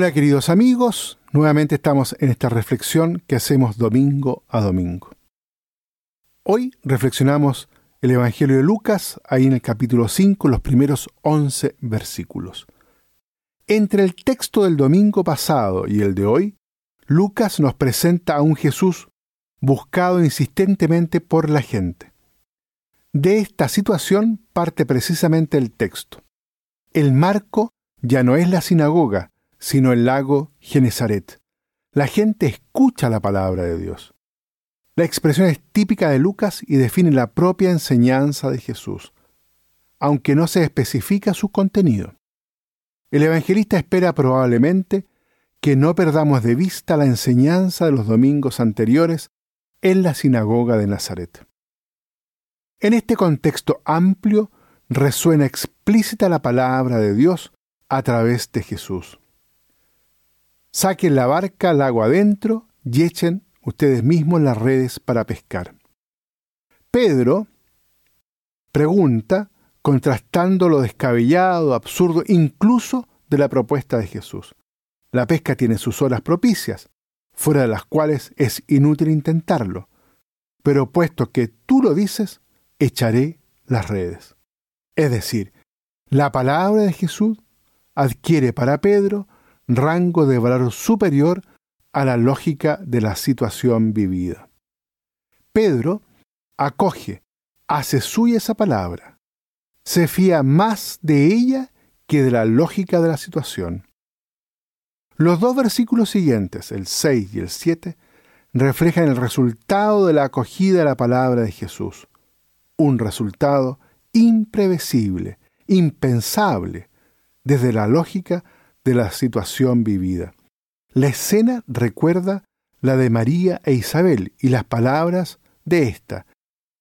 Hola queridos amigos, nuevamente estamos en esta reflexión que hacemos domingo a domingo. Hoy reflexionamos el Evangelio de Lucas, ahí en el capítulo 5, los primeros 11 versículos. Entre el texto del domingo pasado y el de hoy, Lucas nos presenta a un Jesús buscado insistentemente por la gente. De esta situación parte precisamente el texto. El marco ya no es la sinagoga, sino el lago Genezaret. La gente escucha la palabra de Dios. La expresión es típica de Lucas y define la propia enseñanza de Jesús, aunque no se especifica su contenido. El evangelista espera probablemente que no perdamos de vista la enseñanza de los domingos anteriores en la sinagoga de Nazaret. En este contexto amplio resuena explícita la palabra de Dios a través de Jesús. Saquen la barca al agua adentro y echen ustedes mismos las redes para pescar. Pedro pregunta, contrastando lo descabellado, absurdo, incluso de la propuesta de Jesús. La pesca tiene sus horas propicias, fuera de las cuales es inútil intentarlo. Pero puesto que tú lo dices, echaré las redes. Es decir, la palabra de Jesús adquiere para Pedro rango de valor superior a la lógica de la situación vivida. Pedro acoge, hace suya esa palabra, se fía más de ella que de la lógica de la situación. Los dos versículos siguientes, el 6 y el 7, reflejan el resultado de la acogida de la palabra de Jesús, un resultado imprevisible, impensable, desde la lógica de la situación vivida. La escena recuerda la de María e Isabel y las palabras de esta.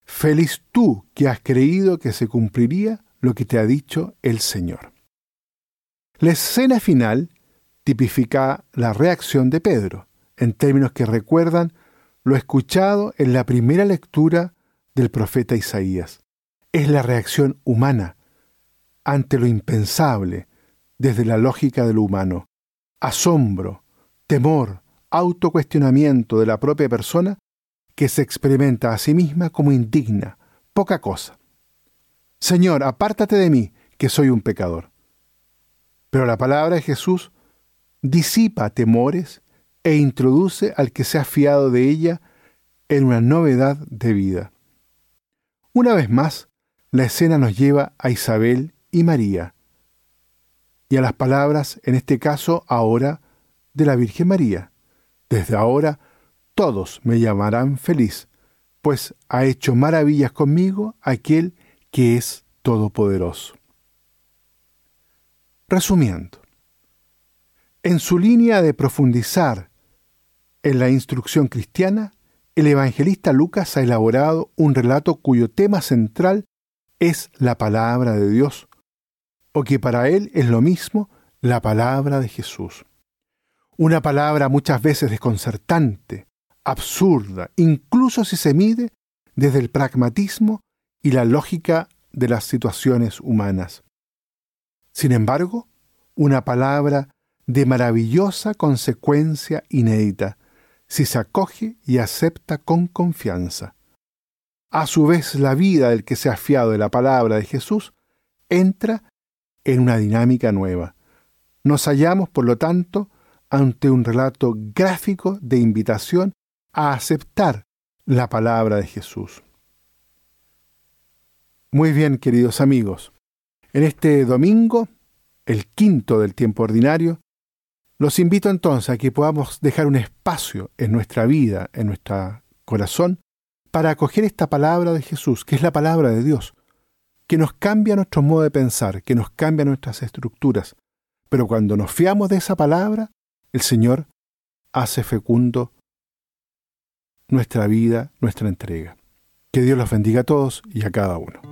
Feliz tú que has creído que se cumpliría lo que te ha dicho el Señor. La escena final tipifica la reacción de Pedro, en términos que recuerdan lo escuchado en la primera lectura del profeta Isaías. Es la reacción humana ante lo impensable, desde la lógica de lo humano. Asombro, temor, autocuestionamiento de la propia persona que se experimenta a sí misma como indigna, poca cosa. Señor, apártate de mí, que soy un pecador. Pero la palabra de Jesús disipa temores e introduce al que se ha fiado de ella en una novedad de vida. Una vez más, la escena nos lleva a Isabel y María, y a las palabras, en este caso ahora, de la Virgen María. Desde ahora todos me llamarán feliz, pues ha hecho maravillas conmigo aquel que es todopoderoso. Resumiendo, en su línea de profundizar en la instrucción cristiana, el evangelista Lucas ha elaborado un relato cuyo tema central es la palabra de Dios, que para él es lo mismo la palabra de Jesús. Una palabra muchas veces desconcertante, absurda, incluso si se mide desde el pragmatismo y la lógica de las situaciones humanas. Sin embargo, una palabra de maravillosa consecuencia inédita, si se acoge y acepta con confianza. A su vez, la vida del que se ha fiado de la palabra de Jesús entra en una dinámica nueva. Nos hallamos, por lo tanto, ante un relato gráfico de invitación a aceptar la palabra de Jesús. Muy bien, queridos amigos, en este domingo, el quinto del tiempo ordinario, los invito entonces a que podamos dejar un espacio en nuestra vida, en nuestro corazón, para acoger esta palabra de Jesús, que es la palabra de Dios, que nos cambia nuestro modo de pensar, que nos cambia nuestras estructuras. Pero cuando nos fiamos de esa palabra, el Señor hace fecundo nuestra vida, nuestra entrega. Que Dios los bendiga a todos y a cada uno.